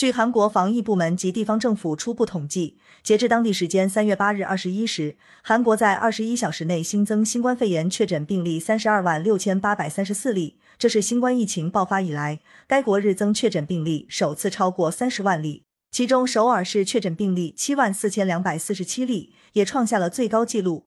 据韩国防疫部门及地方政府初步统计截至当地时间三月八日二十一时韩国在二十一小时内新增新冠肺炎确诊病例三十二万六千八百三十四例这是新冠疫情爆发以来该国日增确诊病例首次超过三十万例其中首尔市确诊病例七万四千两百四十七例也创下了最高纪录